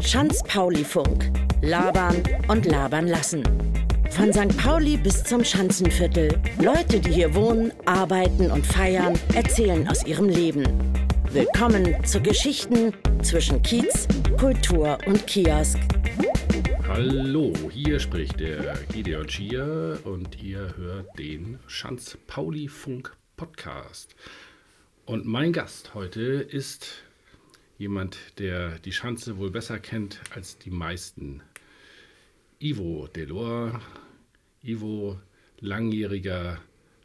Schanz-Pauli-Funk. Labern und labern lassen. Von St. Pauli bis zum Schanzenviertel. Leute, die hier wohnen, arbeiten und feiern, erzählen aus ihrem Leben. Willkommen zu Geschichten zwischen Kiez, Kultur und Kiosk. Hallo, hier spricht der Gideon Schier und ihr hört den Schanz-Pauli-Funk-Podcast. Und mein Gast heute ist jemand, der die Schanze wohl besser kennt als die meisten. Ivo Delor. Ivo, langjähriger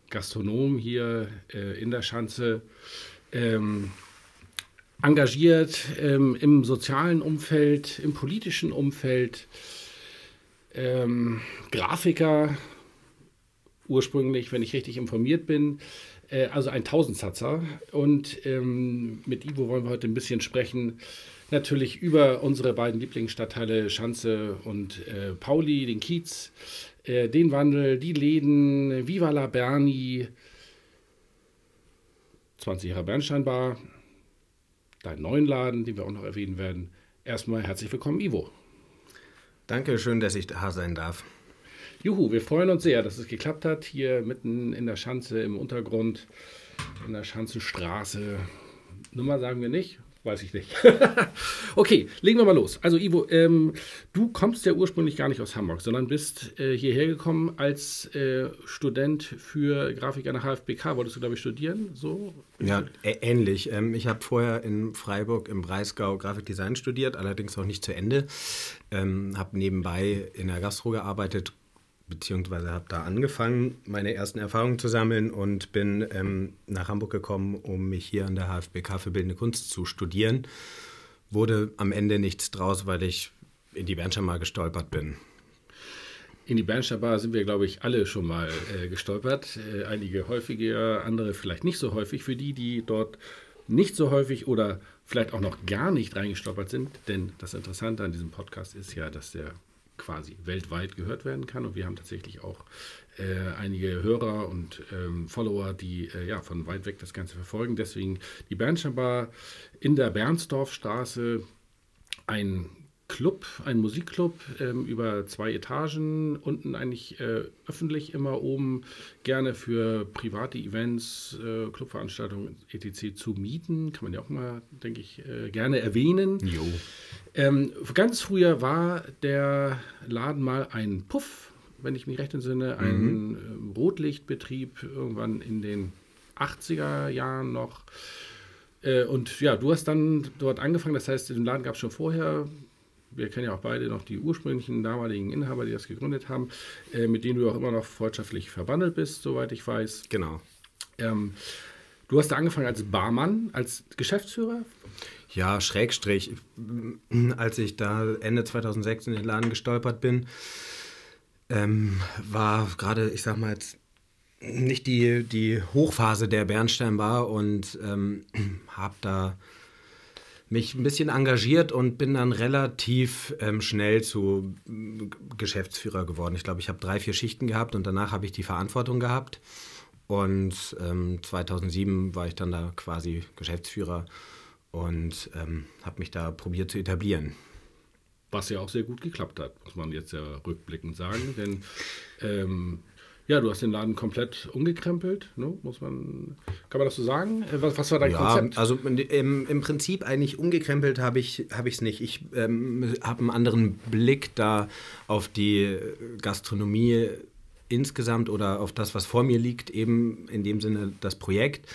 Gastronom hier äh, in der Schanze, ähm, engagiert ähm, im sozialen Umfeld, im politischen Umfeld, ähm, Grafiker, ursprünglich, wenn ich richtig informiert bin, äh, also ein Tausendsatzer. Und ähm, mit Ivo wollen wir heute ein bisschen sprechen. Natürlich über unsere beiden Lieblingsstadtteile Schanze und äh, Pauli, den Kiez, äh, den Wandel, die Läden, Viva la Berni, 20 Jahre Bernsteinbar, deinen neuen Laden, den wir auch noch erwähnen werden. Erstmal herzlich willkommen, Ivo. Danke, schön, dass ich da sein darf. Juhu, wir freuen uns sehr, dass es geklappt hat. Hier mitten in der Schanze im Untergrund, in der Schanzenstraße. Nummer sagen wir nicht, weiß ich nicht. okay, legen wir mal los. Also Ivo, ähm, du kommst ja ursprünglich gar nicht aus Hamburg, sondern bist äh, hierher gekommen als äh, Student für Grafik an der HFBK. Wolltest du, glaube ich, studieren? So? Ja, ähnlich. Ähm, ich habe vorher in Freiburg im Breisgau Grafikdesign studiert, allerdings auch nicht zu Ende. Ähm, habe nebenbei in der Gastro gearbeitet, beziehungsweise habe da angefangen, meine ersten Erfahrungen zu sammeln und bin ähm, nach Hamburg gekommen, um mich hier an der HFBK für Bildende Kunst zu studieren. Wurde am Ende nichts draus, weil ich in die Bernstein mal gestolpert bin. In die Bernstein Bar sind wir, glaube ich, alle schon mal äh, gestolpert. Äh, einige häufiger, andere vielleicht nicht so häufig. Für die, die dort nicht so häufig oder vielleicht auch noch gar nicht reingestolpert sind. Denn das Interessante an diesem Podcast ist ja, dass der quasi weltweit gehört werden kann. Und wir haben tatsächlich auch äh, einige Hörer und ähm, Follower, die äh, ja von weit weg das Ganze verfolgen. Deswegen die Bernstein in der Bernsdorfstraße, ein Club, ein Musikclub ähm, über zwei Etagen, unten eigentlich äh, öffentlich immer oben, gerne für private Events, äh, Clubveranstaltungen etc. zu mieten. Kann man ja auch mal, denke ich, äh, gerne erwähnen. Jo. Ähm, ganz früher war der Laden mal ein Puff, wenn ich mich recht entsinne, ein mhm. Rotlichtbetrieb irgendwann in den 80er Jahren noch. Äh, und ja, du hast dann dort angefangen, das heißt, den Laden gab es schon vorher wir kennen ja auch beide noch die ursprünglichen damaligen Inhaber, die das gegründet haben, äh, mit denen du auch immer noch freundschaftlich verwandelt bist, soweit ich weiß. Genau. Ähm, du hast da angefangen als Barmann, als Geschäftsführer? Ja, Schrägstrich. Als ich da Ende 2006 in den Laden gestolpert bin, ähm, war gerade, ich sag mal jetzt, nicht die, die Hochphase der Bernstein war und ähm, habe da mich ein bisschen engagiert und bin dann relativ ähm, schnell zu Geschäftsführer geworden. Ich glaube, ich habe drei, vier Schichten gehabt und danach habe ich die Verantwortung gehabt. Und ähm, 2007 war ich dann da quasi Geschäftsführer und ähm, habe mich da probiert zu etablieren. Was ja auch sehr gut geklappt hat, muss man jetzt ja rückblickend sagen. Denn ähm, ja, du hast den Laden komplett umgekrempelt, ne? muss man, kann man das so sagen? Äh, was, was war dein ja, Konzept? Also im, im Prinzip eigentlich umgekrempelt habe ich es hab nicht. Ich ähm, habe einen anderen Blick da auf die Gastronomie insgesamt oder auf das, was vor mir liegt, eben in dem Sinne das Projekt.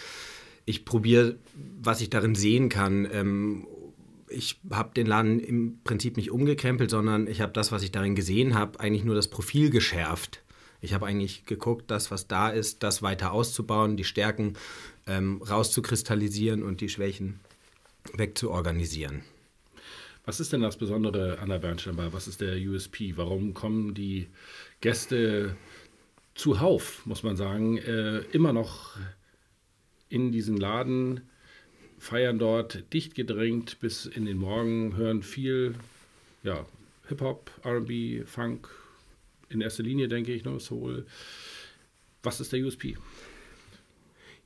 Ich probiere, was ich darin sehen kann. Ähm, ich habe den Laden im Prinzip nicht umgekrempelt, sondern ich habe das, was ich darin gesehen habe, eigentlich nur das Profil geschärft. Ich habe eigentlich geguckt, das, was da ist, das weiter auszubauen, die Stärken ähm, rauszukristallisieren und die Schwächen wegzuorganisieren. Was ist denn das Besondere an der Bernsteinbar? Was ist der USP? Warum kommen die Gäste zuhauf, muss man sagen, äh, immer noch in diesen Laden, feiern dort dicht gedrängt bis in den Morgen, hören viel ja, Hip-Hop, RB, Funk, in erster Linie, denke ich, ne, Soul. Was ist der USP?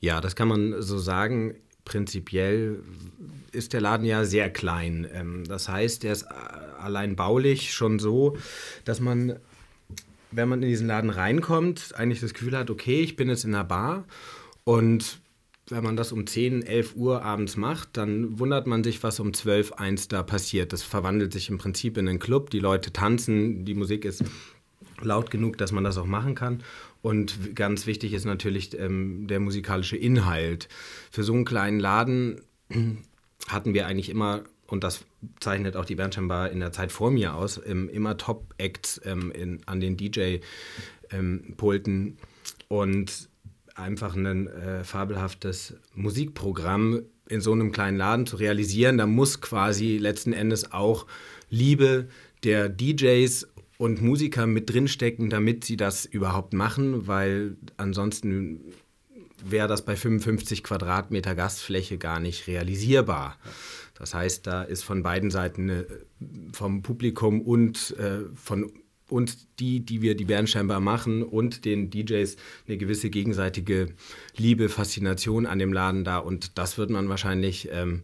Ja, das kann man so sagen. prinzipiell ist der Laden ja sehr klein. Ähm, das heißt, er ist allein baulich schon so, dass man, wenn man in diesen Laden reinkommt, eigentlich das Gefühl hat, okay, ich bin jetzt in einer Bar und wenn man das um 10, 11 Uhr abends macht, dann wundert man sich, was um 12, 1 da passiert. Das verwandelt sich im Prinzip in einen Club. Die Leute tanzen, die Musik ist laut genug, dass man das auch machen kann. Und ganz wichtig ist natürlich ähm, der musikalische Inhalt. Für so einen kleinen Laden hatten wir eigentlich immer, und das zeichnet auch die Bernsteinbar in der Zeit vor mir aus, ähm, immer Top-Acts ähm, an den DJ-Pulten ähm, und einfach ein äh, fabelhaftes Musikprogramm in so einem kleinen Laden zu realisieren. Da muss quasi letzten Endes auch Liebe der DJs und Musiker mit drinstecken, damit sie das überhaupt machen, weil ansonsten wäre das bei 55 Quadratmeter Gastfläche gar nicht realisierbar. Das heißt, da ist von beiden Seiten äh, vom Publikum und äh, von uns die, die wir die Bernsteinbar machen und den DJs eine gewisse gegenseitige Liebe, Faszination an dem Laden da und das wird man wahrscheinlich ähm,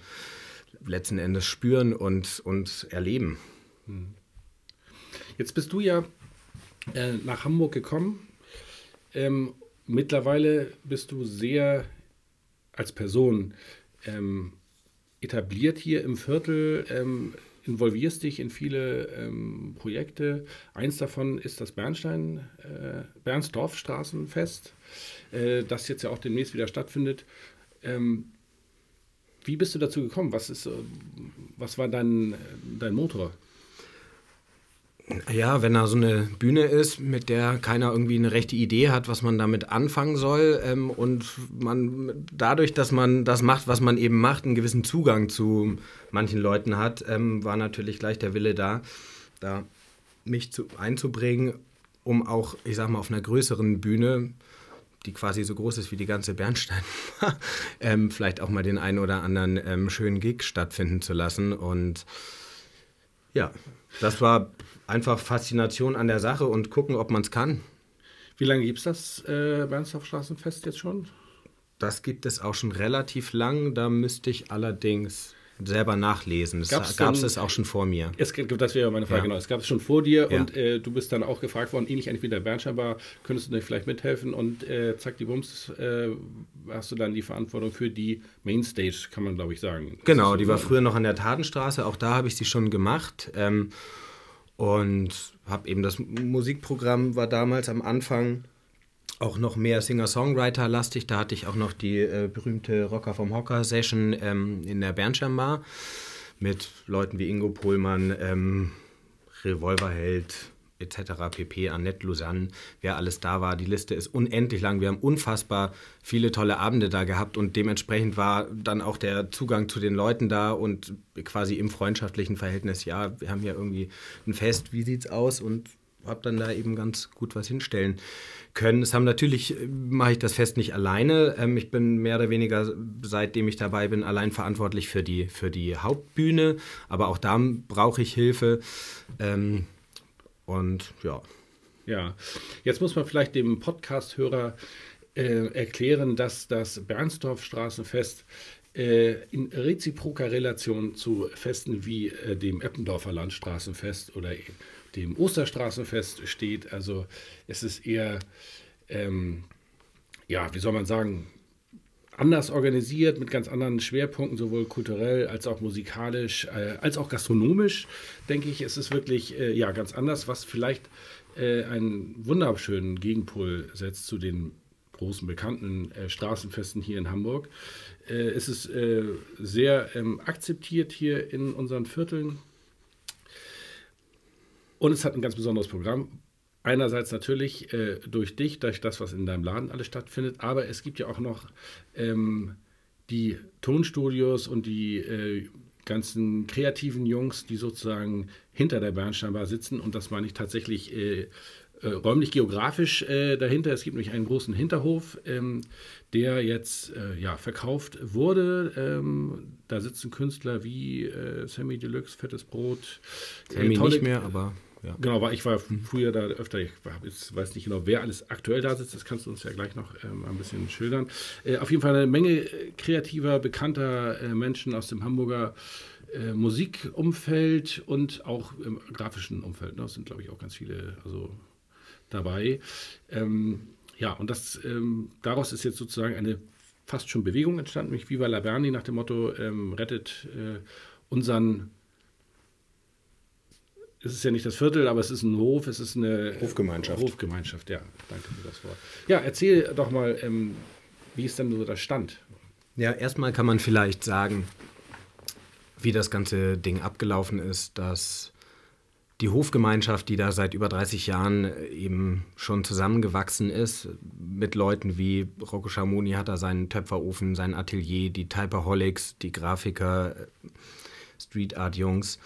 letzten Endes spüren und, und erleben. Jetzt bist du ja äh, nach Hamburg gekommen. Ähm, mittlerweile bist du sehr als Person ähm, etabliert hier im Viertel, ähm, involvierst dich in viele ähm, Projekte. Eins davon ist das Bernstein, äh, Bernsdorf-Straßenfest, äh, das jetzt ja auch demnächst wieder stattfindet. Ähm, wie bist du dazu gekommen? Was, ist, was war dein, dein Motor? Ja, wenn da so eine Bühne ist, mit der keiner irgendwie eine rechte Idee hat, was man damit anfangen soll ähm, und man dadurch, dass man das macht, was man eben macht, einen gewissen Zugang zu manchen Leuten hat, ähm, war natürlich gleich der Wille da, da mich zu, einzubringen, um auch, ich sag mal, auf einer größeren Bühne, die quasi so groß ist wie die ganze Bernstein, ähm, vielleicht auch mal den einen oder anderen ähm, schönen Gig stattfinden zu lassen. Und ja, das war einfach Faszination an der Sache und gucken, ob man es kann. Wie lange gibt es das äh, Bernsdorf-Straßenfest jetzt schon? Das gibt es auch schon relativ lang. Da müsste ich allerdings selber nachlesen. Das gab es auch schon vor mir. Es, das wäre meine Frage, ja. genau. Es gab es schon vor dir ja. und äh, du bist dann auch gefragt worden, ähnlich wie der Bernscheinbar, könntest du dir vielleicht mithelfen und äh, zack, die Bums, äh, hast du dann die Verantwortung für die Mainstage, kann man glaube ich sagen. Genau, die so war früher noch an der Tatenstraße, auch da habe ich sie schon gemacht. Ähm, und habe eben das Musikprogramm war damals am Anfang auch noch mehr Singer-Songwriter-lastig. Da hatte ich auch noch die äh, berühmte Rocker vom Hocker-Session ähm, in der Bernstein mit Leuten wie Ingo Pohlmann, ähm, Revolverheld, etc. pp. Annette Lausanne, wer alles da war. Die Liste ist unendlich lang. Wir haben unfassbar viele tolle Abende da gehabt und dementsprechend war dann auch der Zugang zu den Leuten da und quasi im freundschaftlichen Verhältnis, ja, wir haben ja irgendwie ein Fest, wie sieht's aus und habe dann da eben ganz gut was hinstellen können. Es haben natürlich, mache ich das Fest nicht alleine. Ähm, ich bin mehr oder weniger, seitdem ich dabei bin, allein verantwortlich für die, für die Hauptbühne. Aber auch da brauche ich Hilfe. Ähm, und ja. Ja, jetzt muss man vielleicht dem Podcast-Hörer äh, erklären, dass das Bernsdorf-Straßenfest äh, in reziproker Relation zu Festen wie äh, dem Eppendorfer Landstraßenfest oder dem Osterstraßenfest steht. Also es ist eher, ähm, ja, wie soll man sagen, anders organisiert, mit ganz anderen Schwerpunkten, sowohl kulturell als auch musikalisch, äh, als auch gastronomisch, denke ich, ist es wirklich äh, ja, ganz anders, was vielleicht äh, einen wunderschönen Gegenpol setzt zu den großen bekannten äh, Straßenfesten hier in Hamburg. Äh, es ist äh, sehr ähm, akzeptiert hier in unseren Vierteln. Und es hat ein ganz besonderes Programm, Einerseits natürlich äh, durch dich, durch das, was in deinem Laden alles stattfindet, aber es gibt ja auch noch ähm, die Tonstudios und die äh, ganzen kreativen Jungs, die sozusagen hinter der Bernsteinbar sitzen. Und das meine ich tatsächlich äh, äh räumlich geografisch äh, dahinter. Es gibt nämlich einen großen Hinterhof, ähm, der jetzt äh, ja, verkauft wurde. Ähm, da sitzen Künstler wie Sammy Deluxe, Fettes Brot. Sammy nicht mehr, aber Ja. Genau, weil ich war früher da öfter, ich weiß nicht genau, wer alles aktuell da sitzt, das kannst du uns ja gleich noch ähm, ein bisschen schildern. Äh, auf jeden Fall eine Menge äh, kreativer, bekannter äh, Menschen aus dem Hamburger äh, Musikumfeld und auch im grafischen Umfeld. Ne? Das sind, glaube ich, auch ganz viele also, dabei. Ähm, ja, und das, ähm, daraus ist jetzt sozusagen eine fast schon Bewegung entstanden, nämlich Viva la Berni nach dem Motto, ähm, rettet äh, unseren es ist ja nicht das Viertel, aber es ist ein Hof, es ist eine Hofgemeinschaft. Hofgemeinschaft, ja, danke für das Wort. Ja, erzähl doch mal, ähm, wie ist denn so der Stand? Ja, erstmal kann man vielleicht sagen, wie das ganze Ding abgelaufen ist, dass die Hofgemeinschaft, die da seit über 30 Jahren äh, eben schon zusammengewachsen ist, mit Leuten wie Rocco Schamoni hat da seinen Töpferofen, sein Atelier, die Typeholics, die Grafiker, äh, Street Art Jungs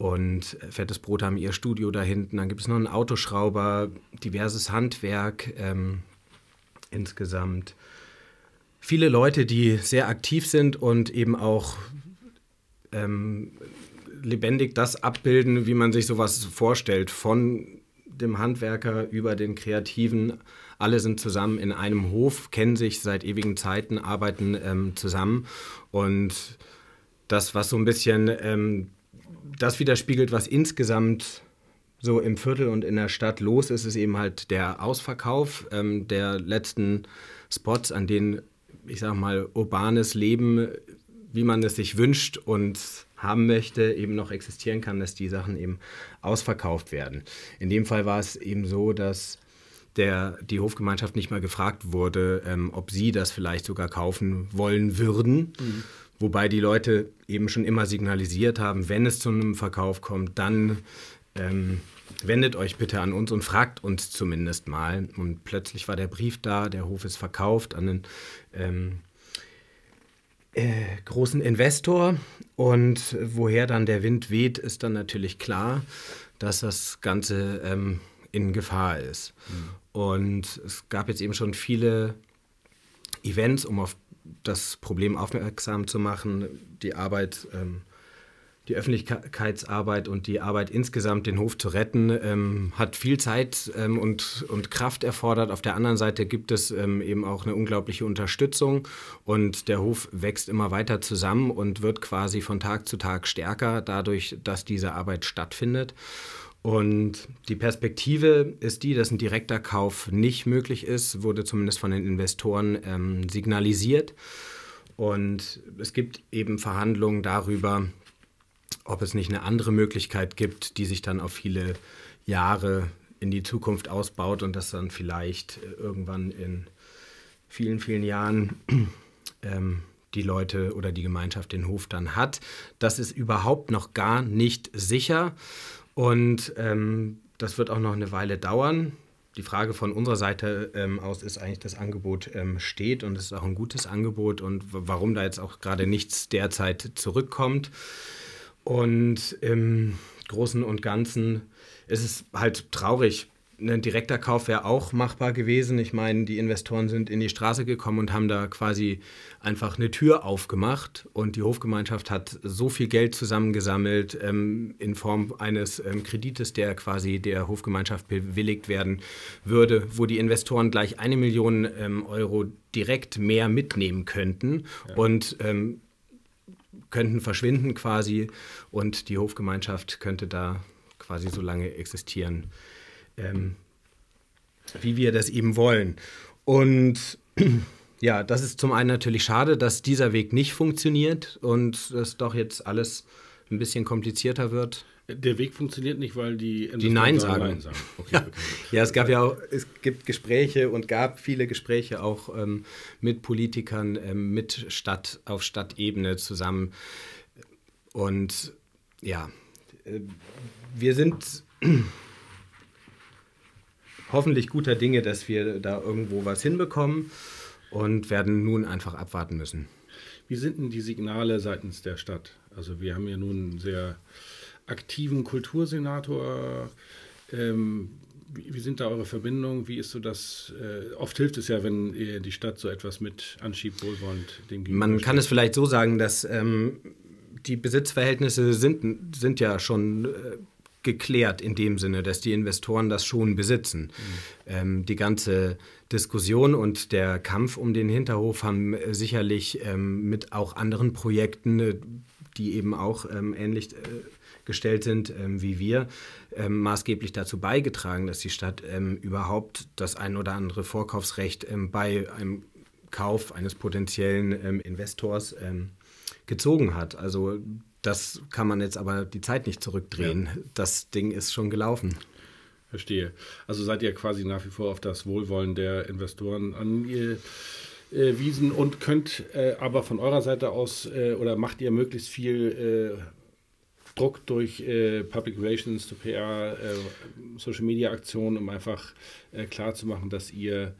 und Fettes Brot haben ihr Studio da hinten. Dann gibt es noch einen Autoschrauber, diverses Handwerk ähm, insgesamt. Viele Leute, die sehr aktiv sind und eben auch ähm, lebendig das abbilden, wie man sich sowas vorstellt. Von dem Handwerker über den Kreativen. Alle sind zusammen in einem Hof, kennen sich seit ewigen Zeiten, arbeiten ähm, zusammen. Und das, was so ein bisschen ähm, das widerspiegelt, was insgesamt so im Viertel und in der Stadt los ist, ist eben halt der Ausverkauf ähm, der letzten Spots, an denen, ich sag mal, urbanes Leben, wie man es sich wünscht und haben möchte, eben noch existieren kann, dass die Sachen eben ausverkauft werden. In dem Fall war es eben so, dass der, die Hofgemeinschaft nicht mal gefragt wurde, ähm, ob sie das vielleicht sogar kaufen wollen würden. Mhm. Wobei die Leute eben schon immer signalisiert haben, wenn es zu einem Verkauf kommt, dann ähm, wendet euch bitte an uns und fragt uns zumindest mal. Und plötzlich war der Brief da, der Hof ist verkauft an einen ähm, äh, großen Investor. Und woher dann der Wind weht, ist dann natürlich klar, dass das Ganze ähm, in Gefahr ist. Mhm. Und es gab jetzt eben schon viele Events, um auf das Problem aufmerksam zu machen, die Arbeit ähm, die Öffentlichkeitsarbeit und die Arbeit insgesamt, den Hof zu retten, ähm, hat viel Zeit ähm, und, und Kraft erfordert. Auf der anderen Seite gibt es ähm, eben auch eine unglaubliche Unterstützung und der Hof wächst immer weiter zusammen und wird quasi von Tag zu Tag stärker, dadurch, dass diese Arbeit stattfindet. Und die Perspektive ist die, dass ein direkter Kauf nicht möglich ist, wurde zumindest von den Investoren ähm, signalisiert. Und es gibt eben Verhandlungen darüber, ob es nicht eine andere Möglichkeit gibt, die sich dann auf viele Jahre in die Zukunft ausbaut und das dann vielleicht äh, irgendwann in vielen, vielen Jahren ähm, die Leute oder die Gemeinschaft den Hof dann hat. Das ist überhaupt noch gar nicht sicher und ähm, das wird auch noch eine Weile dauern. Die Frage von unserer Seite ähm, aus ist eigentlich, das Angebot ähm, steht und es ist auch ein gutes Angebot und warum da jetzt auch gerade nichts derzeit zurückkommt. Und im Großen und Ganzen ist es halt traurig. Ein direkter Kauf wäre auch machbar gewesen. Ich meine, die Investoren sind in die Straße gekommen und haben da quasi einfach eine Tür aufgemacht. Und die Hofgemeinschaft hat so viel Geld zusammengesammelt ähm, in Form eines ähm, Kredites, der quasi der Hofgemeinschaft bewilligt werden würde, wo die Investoren gleich eine Million ähm, Euro direkt mehr mitnehmen könnten. Ja. Und ähm, könnten verschwinden quasi und die Hofgemeinschaft könnte da quasi so lange existieren, ähm, wie wir das eben wollen. Und ja, das ist zum einen natürlich schade, dass dieser Weg nicht funktioniert und es doch jetzt alles ein bisschen komplizierter wird. Der Weg funktioniert nicht, weil die die Nein sagen. Nein sagen. Okay, ja. Okay. ja. es gab ja auch, es gibt Gespräche und gab viele Gespräche auch ähm, mit Politikern, ähm, mit Stadt auf Stadtebene zusammen. Und ja, äh, wir sind hoffentlich guter Dinge, dass wir da irgendwo was hinbekommen und werden nun einfach abwarten müssen. Wie sind denn die Signale seitens der Stadt? Also wir haben ja nun sehr aktiven Kultursenator. Ähm, wie, sind da eure Verbindungen? Wie ist so das? Äh, oft hilft es ja, wenn die Stadt so etwas mit anschiebt, wohlwollend dem Man kann es vielleicht so sagen, dass ähm, die Besitzverhältnisse sind, sind ja schon äh, geklärt in dem Sinne, dass die Investoren das schon besitzen. Mhm. Ähm, die ganze Diskussion und der Kampf um den Hinterhof haben äh, sicherlich ähm, mit auch anderen Projekten, äh, die eben auch ähm, ähnlich äh, gestellt sind ähm, wie wir, ähm, maßgeblich dazu beigetragen, dass die Stadt ähm, überhaupt das ein oder andere Vorkaufsrecht bei einem Kauf eines potenziellen Investors gezogen hat. Also das kann man jetzt aber die Zeit nicht zurückdrehen. Ja. Das Ding ist schon gelaufen. Verstehe. Also seid ihr quasi nach wie vor auf das Wohlwollen der Investoren angewiesen und könnt äh, aber von eurer Seite aus äh, oder macht ihr möglichst viel äh, Druck durch äh, Public Relations, zu PR, äh, Social Media Aktionen, um einfach äh, klarzumachen, dass ihr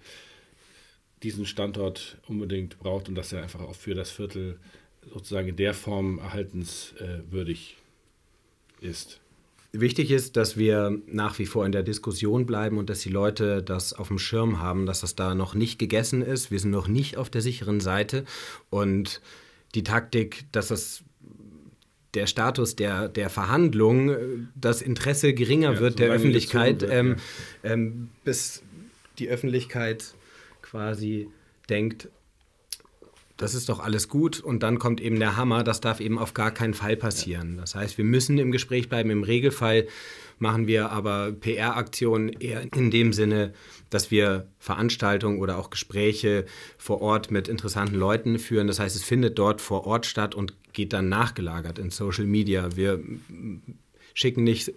diesen Standort unbedingt braucht und dass er einfach auch für das Viertel sozusagen in der Form erhaltenswürdig ist. Wichtig ist, dass wir nach wie vor in der Diskussion bleiben und dass die Leute das auf dem Schirm haben, dass das da noch nicht gegessen ist. Wir sind noch nicht auf der sicheren Seite und die Taktik, dass das der Status der, der Verhandlungen, das Interesse geringer ja, wird der Öffentlichkeit, wird, ähm, ja. ähm, bis die Öffentlichkeit quasi denkt, das ist doch alles gut und dann kommt eben der Hammer, das darf eben auf gar keinen Fall passieren. Das heißt, wir müssen im Gespräch bleiben. Im Regelfall machen wir aber PR-Aktionen eher in dem Sinne, dass wir Veranstaltungen oder auch Gespräche vor Ort mit interessanten Leuten führen. Das heißt, es findet dort vor Ort statt und geht dann nachgelagert in Social Media. Wir schicken nicht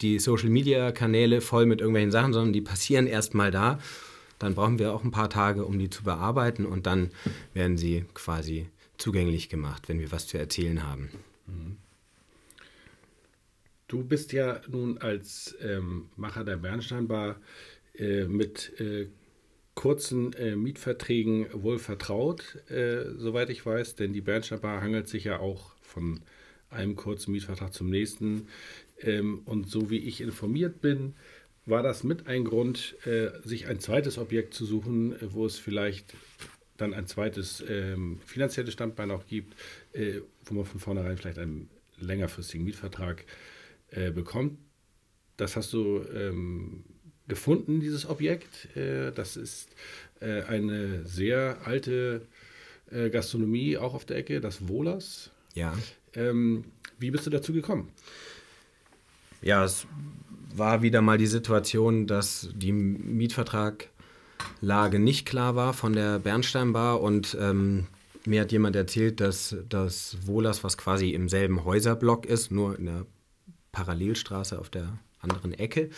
die Social Media Kanäle voll mit irgendwelchen Sachen, sondern die passieren erst mal da dann brauchen wir auch ein paar Tage, um die zu bearbeiten und dann werden sie quasi zugänglich gemacht, wenn wir was zu erzählen haben. Du bist ja nun als ähm, Macher der Bernsteinbar äh, mit äh, kurzen äh, Mietverträgen wohl vertraut, äh, soweit ich weiß, denn die Bernsteinbar hangelt sich ja auch von einem kurzen Mietvertrag zum nächsten. Ähm, und so wie ich informiert bin, war das mit ein Grund, äh, sich ein zweites Objekt zu suchen, äh, wo es vielleicht dann ein zweites ähm, finanzielles Standbein auch gibt, äh, wo man von vornherein vielleicht einen längerfristigen Mietvertrag äh, bekommt. Das hast du ähm, gefunden, dieses Objekt. Äh, das ist äh, eine sehr alte Gastronomie, auch auf der Ecke, das Wohlers. Ja. Ähm, wie bist du dazu gekommen? Ja, es war wieder mal die Situation, dass die Mietvertraglage nicht klar war von der Bernsteinbar und ähm, mir hat jemand erzählt, dass das Wohlers, was quasi im selben Häuserblock ist, nur in der Parallelstraße auf der anderen Ecke,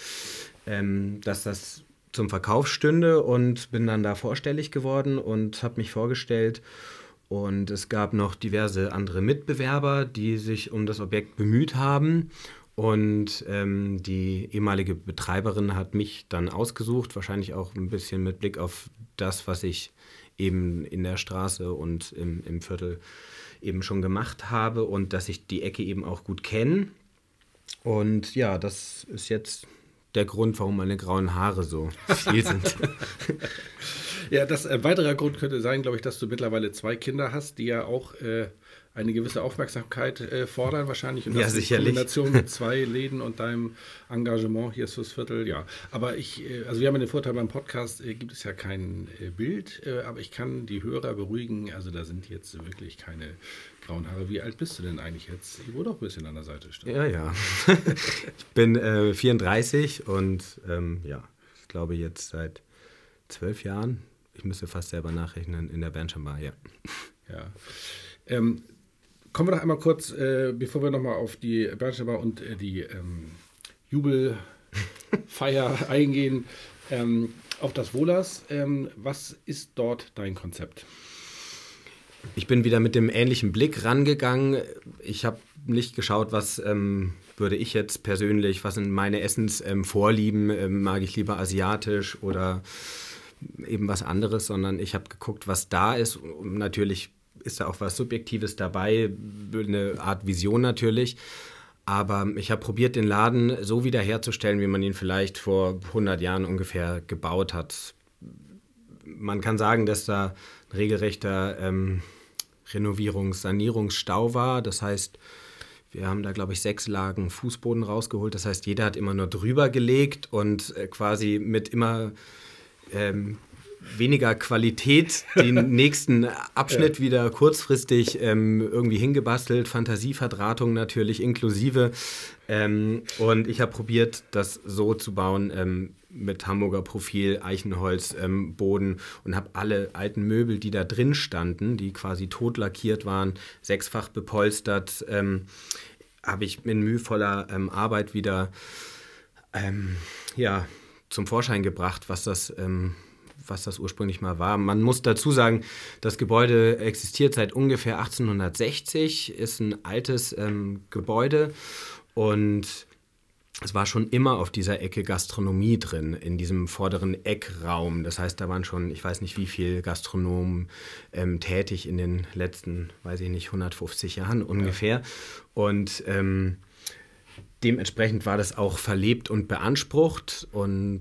ähm, dass das zum Verkauf stünde und bin dann da vorstellig geworden und habe mich vorgestellt. Und es gab noch diverse andere Mitbewerber, die sich um das Objekt bemüht haben. Und ähm, die ehemalige Betreiberin hat mich dann ausgesucht, wahrscheinlich auch ein bisschen mit Blick auf das, was ich eben in der Straße und im, im Viertel eben schon gemacht habe und dass ich die Ecke eben auch gut kenne. Und ja, das ist jetzt der Grund, warum meine grauen Haare so viel sind. ja, das äh, weiterer Grund könnte sein, glaube ich, dass du mittlerweile zwei Kinder hast, die ja auch äh, eine gewisse Aufmerksamkeit äh, fordern wahrscheinlich. Und ja, das sicherlich. In Kombination mit zwei Läden und deinem Engagement hier fürs Viertel, ja. Aber ich, äh, also wir haben den Vorteil beim Podcast, äh, gibt es ja kein äh, Bild, äh, aber ich kann die Hörer beruhigen, also da sind jetzt wirklich keine grauen Haare. Wie alt bist du denn eigentlich jetzt? Ich wurde auch ein bisschen an der Seite stehen. Ja, ja. ich bin 34 äh, und ähm, ja, ich glaube jetzt seit zwölf Jahren, ich müsste fast selber nachrechnen, in der Bernschambar, ja. Ja. Ähm, Kommen wir doch einmal kurz, äh, bevor wir nochmal auf die Bernsteinbar und äh, die ähm, Jubelfeier eingehen, ähm, auf das Wohlers. Ähm, was ist dort dein Konzept? Ich bin wieder mit dem ähnlichen Blick rangegangen. Ich habe nicht geschaut, was ähm, würde ich jetzt persönlich, was sind meine Essensvorlieben, ähm, ähm, mag ich lieber asiatisch oder eben was anderes, sondern ich habe geguckt, was da ist. Und natürlich ist da auch was Subjektives dabei, eine Art Vision natürlich. Aber ich habe probiert, den Laden so wiederherzustellen, wie man ihn vielleicht vor 100 Jahren ungefähr gebaut hat. Man kann sagen, dass da ein regelrechter ähm, Renovierungs-, Sanierungsstau war. Das heißt, Wir haben da, glaube ich, sechs Lagen Fußboden rausgeholt. Das heißt, jeder hat immer nur drüber gelegt und äh, quasi mit immer ähm, weniger Qualität den nächsten Abschnitt ja. wieder kurzfristig ähm, irgendwie hingebastelt, Fantasieverdrahtung natürlich inklusive. Ähm, und ich habe probiert, das so zu bauen ähm, mit Hamburger Profil, Eichenholz, ähm, Boden und habe alle alten Möbel, die da drin standen, die quasi tot lackiert waren, sechsfach bepolstert, ähm, habe ich in mühevoller ähm, Arbeit wieder ja, zum Vorschein gebracht, was das was das ursprünglich mal war. Man muss dazu sagen, das Gebäude existiert seit ungefähr 1860, ist ein altes ähm, Gebäude und es war schon immer auf dieser Ecke Gastronomie drin, in diesem vorderen Eckraum. Das heißt, da waren schon, ich weiß nicht wie viele Gastronomen ähm, tätig in den letzten, weiß ich nicht, 150 Jahren ungefähr. Ja. Und ähm, dementsprechend war das auch verlebt und beansprucht und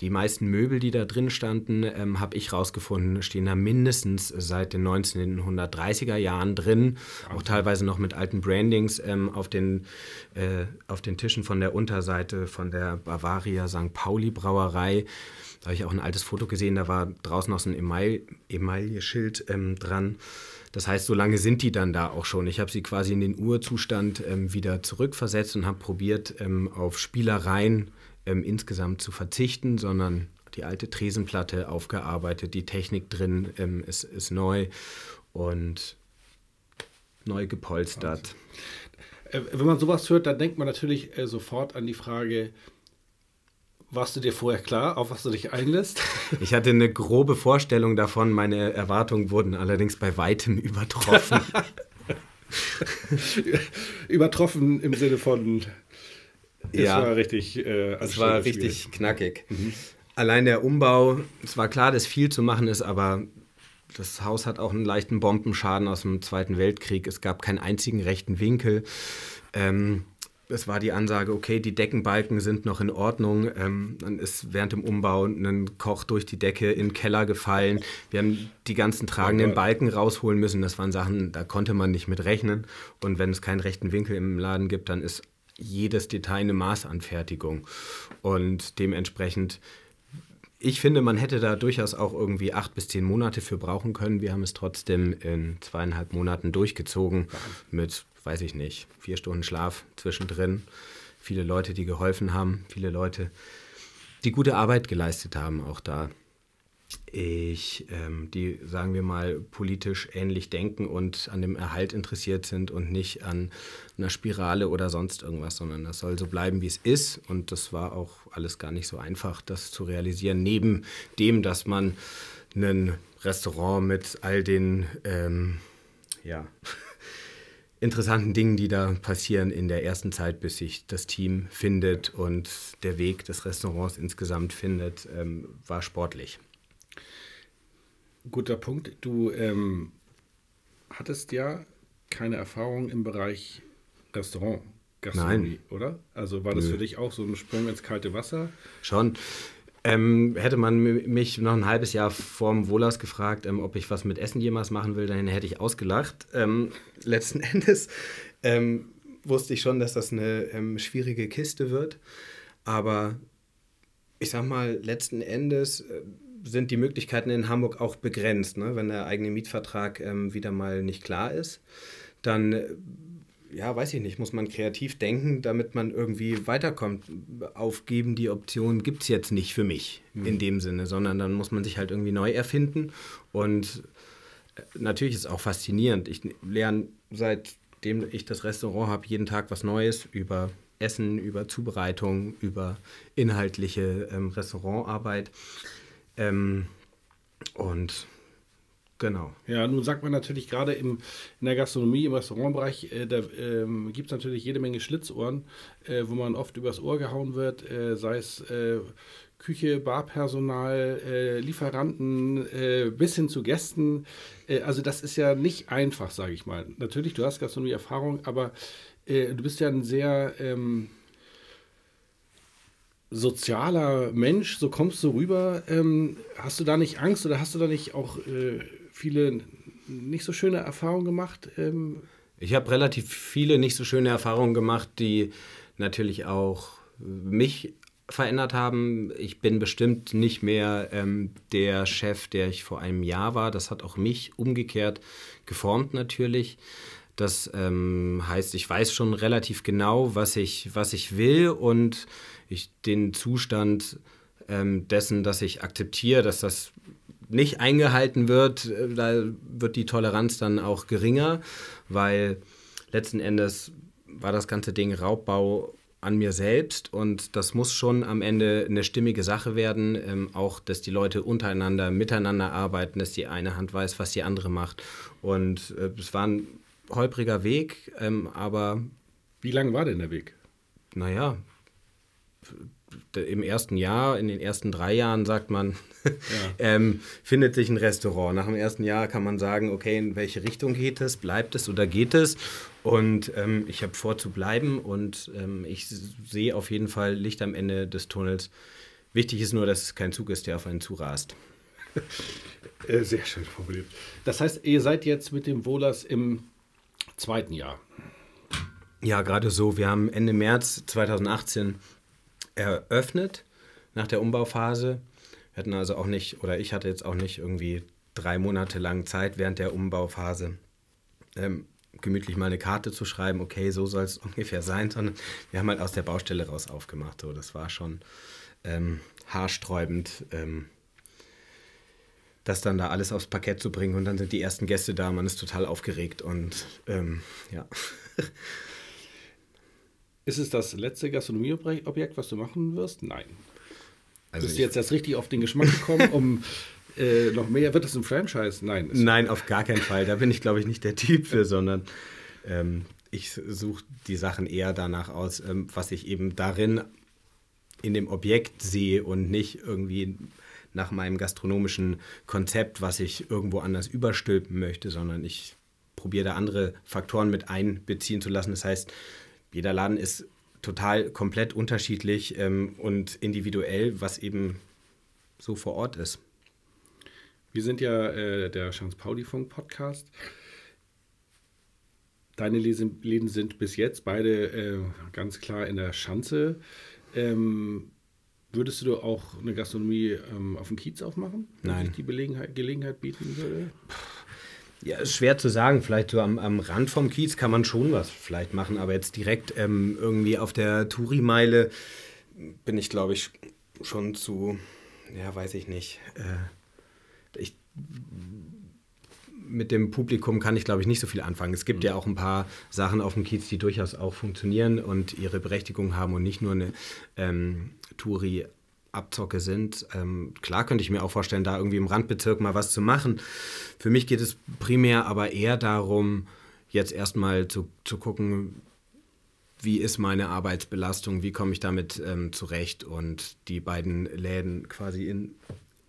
die meisten Möbel, die da drin standen, ähm, habe ich rausgefunden, stehen da mindestens seit den 1930er Jahren drin. Auch teilweise noch mit alten Brandings ähm, auf, den, äh, auf den Tischen von der Unterseite von der Bavaria St. Pauli Brauerei. Da habe ich auch ein altes Foto gesehen, da war draußen noch so ein Emaille-Schild ähm, dran. Das heißt, so lange sind die dann da auch schon. Ich habe sie quasi in den Urzustand ähm, wieder zurückversetzt und habe probiert, ähm, auf Spielereien ähm, insgesamt zu verzichten, sondern die alte Tresenplatte aufgearbeitet, die Technik drin ähm, ist, ist neu und neu gepolstert. Äh, wenn man sowas hört, dann denkt man natürlich äh, sofort an die Frage, warst du dir vorher klar, auf was du dich einlässt? Ich hatte eine grobe Vorstellung davon, meine Erwartungen wurden allerdings bei weitem übertroffen. übertroffen im Sinne von es ja, war richtig, äh, es war richtig knackig. Mhm. Allein der Umbau, es war klar, dass viel zu machen ist, aber das Haus hat auch einen leichten Bombenschaden aus dem Zweiten Weltkrieg. Es gab keinen einzigen rechten Winkel. Ähm, es war die Ansage, okay, die Deckenbalken sind noch in Ordnung. Ähm, dann ist während dem Umbau ein Koch durch die Decke in den Keller gefallen. Wir haben die ganzen tragenden Balken rausholen müssen. Das waren Sachen, da konnte man nicht mit rechnen. Und wenn es keinen rechten Winkel im Laden gibt, dann ist jedes Detail eine Maßanfertigung. Und dementsprechend, ich finde, man hätte da durchaus auch irgendwie acht bis zehn Monate für brauchen können. Wir haben es trotzdem in zweieinhalb Monaten durchgezogen mit, weiß ich nicht, vier Stunden Schlaf zwischendrin. Viele Leute, die geholfen haben, viele Leute, die gute Arbeit geleistet haben, auch da ich, ähm, die, sagen wir mal, politisch ähnlich denken und an dem Erhalt interessiert sind und nicht an einer Spirale oder sonst irgendwas, sondern das soll so bleiben, wie es ist. Und das war auch alles gar nicht so einfach, das zu realisieren, neben dem, dass man ein Restaurant mit all den, ähm, ja, interessanten Dingen, die da passieren in der ersten Zeit, bis sich das Team findet und der Weg des Restaurants insgesamt findet, ähm, war sportlich. Guter Punkt. Du ähm, hattest ja keine Erfahrung im Bereich Restaurant, Gastronomie, Nein. oder? Also war das Nö. für dich auch so ein Sprung ins kalte Wasser? Schon. Ähm, hätte man mich noch ein halbes Jahr vorm Wohlers gefragt, ähm, ob ich was mit Essen jemals machen will, dann hätte ich ausgelacht. Ähm, letzten Endes ähm, wusste ich schon, dass das eine ähm, schwierige Kiste wird. Aber ich sag mal, letzten Endes äh, sind die Möglichkeiten in Hamburg auch begrenzt. Ne? Wenn der eigene Mietvertrag ähm, wieder mal nicht klar ist, dann, äh, ja, weiß ich nicht, muss man kreativ denken, damit man irgendwie weiterkommt. Aufgeben, die Option gibt es jetzt nicht für mich mhm. in dem Sinne, sondern dann muss man sich halt irgendwie neu erfinden. Und äh, natürlich ist es auch faszinierend. Ich lerne seitdem ich das Restaurant habe, jeden Tag was Neues über Essen, über Zubereitung, über inhaltliche ähm, Restaurantarbeit. Ähm, und Genau. Ja, nun sagt man natürlich gerade in der Gastronomie, im Restaurantbereich, äh, da ähm, gibt es natürlich jede Menge Schlitzohren, äh, wo man oft übers Ohr gehauen wird, äh, sei es äh, Küche, Barpersonal, äh, Lieferanten, äh, bis hin zu Gästen. also das ist ja nicht einfach, sage ich mal. Natürlich, du hast Gastronomie-Erfahrung, aber du bist ja ein sehr... Ähm, sozialer Mensch, so kommst du rüber. Ähm, hast du da nicht Angst oder hast du da nicht auch äh, viele nicht so schöne Erfahrungen gemacht? Ähm? Ich habe relativ viele nicht so schöne Erfahrungen gemacht, die natürlich auch mich verändert haben. Ich bin bestimmt nicht mehr ähm, der Chef, der ich vor einem Jahr war. Das hat auch mich umgekehrt geformt natürlich. Das ähm, heißt, ich weiß schon relativ genau, was ich, was ich will und ich den Zustand ähm, dessen, dass ich akzeptiere, dass das nicht eingehalten wird, äh, da wird die Toleranz dann auch geringer, weil letzten Endes war das ganze Ding Raubbau an mir selbst und das muss schon am Ende eine stimmige Sache werden, ähm, auch dass die Leute untereinander miteinander arbeiten, dass die eine Hand weiß, was die andere macht und äh, es war ein holpriger Weg, ähm, aber... Wie lang war denn der Weg? Naja, im ersten Jahr, in den ersten drei Jahren sagt man, ja. ähm, findet sich ein Restaurant. Nach dem ersten Jahr kann man sagen, okay, in welche Richtung geht es, bleibt es oder geht es? Und ähm, ich habe vor zu bleiben und ähm, ich sehe auf jeden Fall Licht am Ende des Tunnels. Wichtig ist nur, dass es kein Zug ist, der auf einen zurast. Äh, sehr schön formuliert. Das heißt, ihr seid jetzt mit dem Wohlers im zweiten Jahr. Ja, gerade so. Wir haben Ende März 2018 eröffnet nach der Umbauphase. Wir hatten also auch nicht, oder ich hatte jetzt auch nicht irgendwie drei Monate lang Zeit während der Umbauphase ähm, gemütlich mal eine Karte zu schreiben, okay, so soll es ungefähr sein, sondern wir haben halt aus der Baustelle raus aufgemacht. So, das war schon ähm, haarsträubend, ähm, das dann da alles aufs Parkett zu bringen und dann sind die ersten Gäste da, man ist total aufgeregt und ähm, ja. Ist es das letzte Gastronomieobjekt, was du machen wirst? Nein. Also Bist du jetzt erst richtig auf den Geschmack gekommen, um äh, noch mehr? Wird das ein Franchise? Nein. Nein, auf gar keinen Fall. Da bin ich, glaube ich, nicht der Typ für, sondern ähm, ich suche die Sachen eher danach aus, ähm, was ich eben darin in dem Objekt sehe und nicht irgendwie nach meinem gastronomischen Konzept, was ich irgendwo anders überstülpen möchte, sondern ich probiere da andere Faktoren mit einbeziehen zu lassen. Das heißt, jeder Laden ist total komplett unterschiedlich ähm, und individuell, was eben so vor Ort ist. Wir sind ja äh, der Chance Pauli Funk Podcast. Deine Läden sind bis jetzt beide äh, ganz klar in der Schanze. Ähm, würdest du auch eine Gastronomie ähm, auf dem Kiez aufmachen? Nein. Wenn die Gelegenheit, Gelegenheit bieten würde? Ja, ist schwer zu sagen. Vielleicht so am, am Rand vom Kiez kann man schon was vielleicht machen, aber jetzt direkt ähm, irgendwie auf der Touri-Meile bin ich, glaube ich, schon zu, ja, weiß ich nicht. Äh, ich, mit dem Publikum kann ich, glaube ich, nicht so viel anfangen. Es gibt mhm. ja auch ein paar Sachen auf dem Kiez, die durchaus auch funktionieren und ihre Berechtigung haben und nicht nur eine ähm, Touri- Abzocke sind. Ähm, klar könnte ich mir auch vorstellen, da irgendwie im Randbezirk mal was zu machen. Für mich geht es primär aber eher darum, jetzt erstmal zu, zu gucken, wie ist meine Arbeitsbelastung, wie komme ich damit ähm, zurecht und die beiden Läden quasi in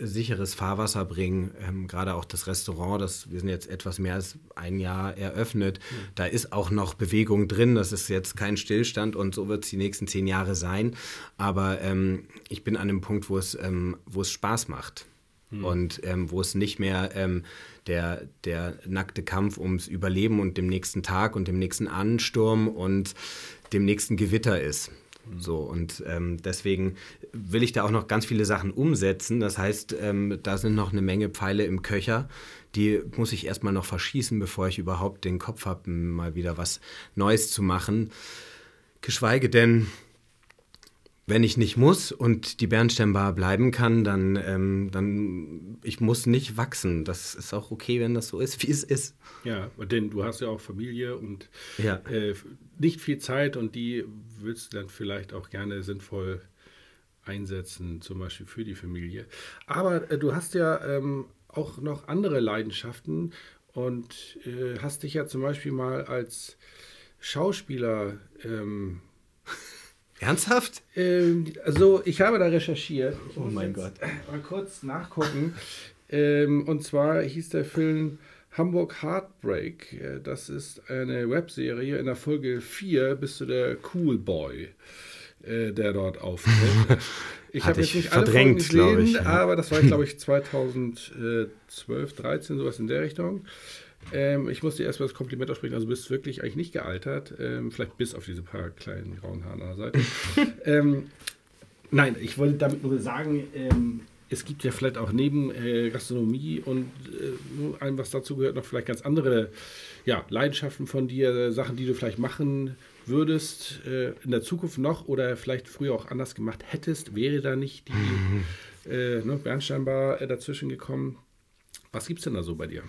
sicheres Fahrwasser bringen. Ähm, Gerade auch das Restaurant, das, wir sind jetzt etwas mehr als ein Jahr eröffnet. Mhm. Da ist auch noch Bewegung drin. Das ist jetzt kein Stillstand und so wird es die nächsten zehn Jahre sein. Aber ähm, ich bin an einem Punkt, wo es, ähm, wo es Spaß macht. Mhm. Und ähm, wo es nicht mehr ähm, der, der nackte Kampf ums Überleben und dem nächsten Tag und dem nächsten Ansturm und dem nächsten Gewitter ist. So, und ähm, deswegen will ich da auch noch ganz viele Sachen umsetzen. Das heißt, ähm, da sind noch eine Menge Pfeile im Köcher. Die muss ich erstmal noch verschießen, bevor ich überhaupt den Kopf habe, mal wieder was Neues zu machen. Geschweige denn, wenn ich nicht muss und die Bernsteinbar bleiben kann, dann, ähm, dann ich muss nicht wachsen. Das ist auch okay, wenn das so ist, wie es ist. Ja, denn du hast ja auch Familie und ja. äh, nicht viel Zeit und die willst du dann vielleicht auch gerne sinnvoll einsetzen, zum Beispiel für die Familie. Aber äh, du hast ja ähm, auch noch andere Leidenschaften und äh, hast dich ja zum Beispiel mal als Schauspieler ähm, Ernsthaft? Ähm, also, ich habe da recherchiert. Oh mein Gott. Mal kurz nachgucken. ähm, und zwar hieß der Film Hamburg Heartbreak. Äh, das ist eine Webserie. In der Folge 4 bist du der Cool Boy, äh, der dort auftritt. Ich habe jetzt nicht alle Folgen gesehen, ich, ja. aber das war, glaube ich, 2012, 13, sowas in der Richtung. Ähm, ich muss dir erstmal das Kompliment aussprechen. Also, du bist wirklich eigentlich nicht gealtert. Ähm, vielleicht bis auf diese paar kleinen grauen Haare an der Seite. ähm, nein, ich wollte damit nur sagen, ähm, es gibt ja vielleicht auch neben äh, Gastronomie und äh, allem, was dazu gehört, noch vielleicht ganz andere ja, Leidenschaften von dir, Sachen, die du vielleicht machen würdest äh, in der Zukunft noch oder vielleicht früher auch anders gemacht hättest, wäre da nicht die mhm. ne, Bernsteinbar äh, dazwischen gekommen. Was gibt es denn da so bei dir?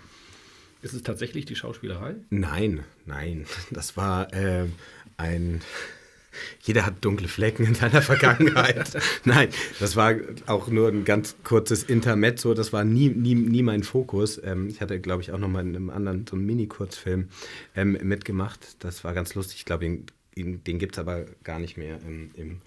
Ist es tatsächlich die Schauspielerei? Nein, nein. Das war äh, ein jeder hat dunkle Flecken in seiner Vergangenheit. Nein, das war auch nur ein ganz kurzes Intermezzo. Das war nie, nie, nie mein Fokus. Ähm, ich hatte, glaube ich, auch noch mal in einem anderen, so einem Mini-Kurzfilm ähm, mitgemacht. Das war ganz lustig. Ich glaube, den, den gibt es aber gar nicht mehr im, im,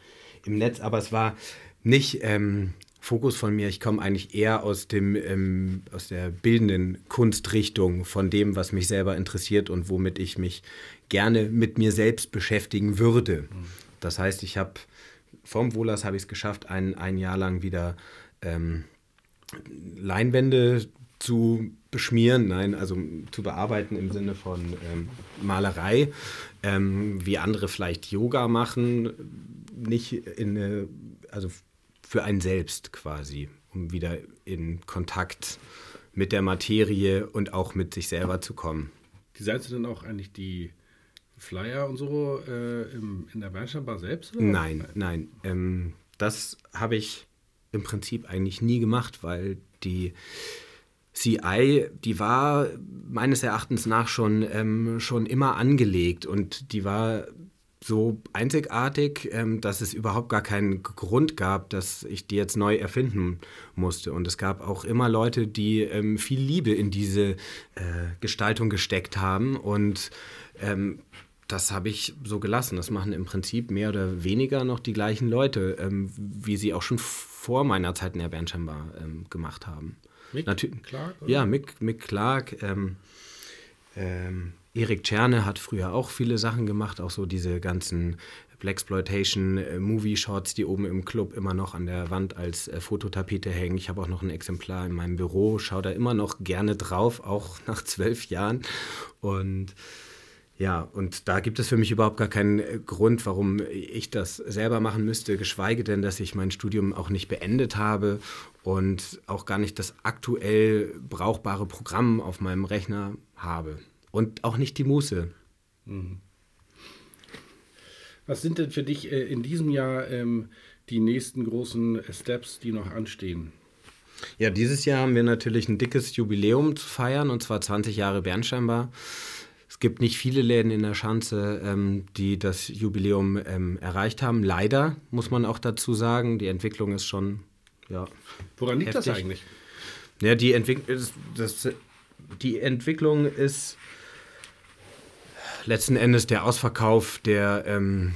im Netz. Aber es war nicht ähm, Fokus von mir. Ich komme eigentlich eher aus, dem, ähm, aus der bildenden Kunstrichtung, von dem, was mich selber interessiert und womit ich mich gerne mit mir selbst beschäftigen würde. Das heißt, ich habe vom Wohlers habe ich es geschafft, ein, ein Jahr lang wieder ähm, Leinwände zu beschmieren, nein, also zu bearbeiten im Sinne von ähm, Malerei, ähm, wie andere vielleicht Yoga machen, nicht in eine, also für einen selbst quasi, um wieder in Kontakt mit der Materie und auch mit sich selber zu kommen. Designst du dann auch eigentlich die Flyer und so äh, im, in der Weinsteinbar selbst? Oder? Nein, nein. Ähm, das habe ich im Prinzip eigentlich nie gemacht, weil die CI, die war meines Erachtens nach schon, ähm, schon immer angelegt und die war so einzigartig, ähm, dass es überhaupt gar keinen Grund gab, dass ich die jetzt neu erfinden musste. Und es gab auch immer Leute, die ähm, viel Liebe in diese äh, Gestaltung gesteckt haben und ähm, das habe ich so gelassen. Das machen im Prinzip mehr oder weniger noch die gleichen Leute, ähm, wie sie auch schon vor meiner Zeit in der Bernsteinbar ähm, gemacht haben. Mick Natür Clark? Oder? Ja, Mick, Mick Clark. Ähm, ähm, Erik Czerne hat früher auch viele Sachen gemacht, auch so diese ganzen Blaxploitation äh, Movie Shots, die oben im Club immer noch an der Wand als äh, Fototapete hängen. Ich habe auch noch ein Exemplar in meinem Büro, schaue da immer noch gerne drauf, auch nach zwölf Jahren. Und ja, und da gibt es für mich überhaupt gar keinen äh, Grund, warum ich das selber machen müsste, geschweige denn, dass ich mein Studium auch nicht beendet habe und auch gar nicht das aktuell brauchbare Programm auf meinem Rechner habe. Und auch nicht die Muße. Mhm. Was sind denn für dich äh, in diesem Jahr ähm, die nächsten großen Steps, die noch anstehen? Ja, dieses Jahr haben wir natürlich ein dickes Jubiläum zu feiern, und zwar 20 Jahre Bernsteinbar. Es gibt nicht viele Läden in der Schanze, ähm, die das Jubiläum ähm, erreicht haben. Leider muss man auch dazu sagen, die Entwicklung ist schon. Ja, Woran liegt heftig. das eigentlich? Ja, die, Entwick das, die Entwicklung ist letzten Endes der Ausverkauf der, ähm,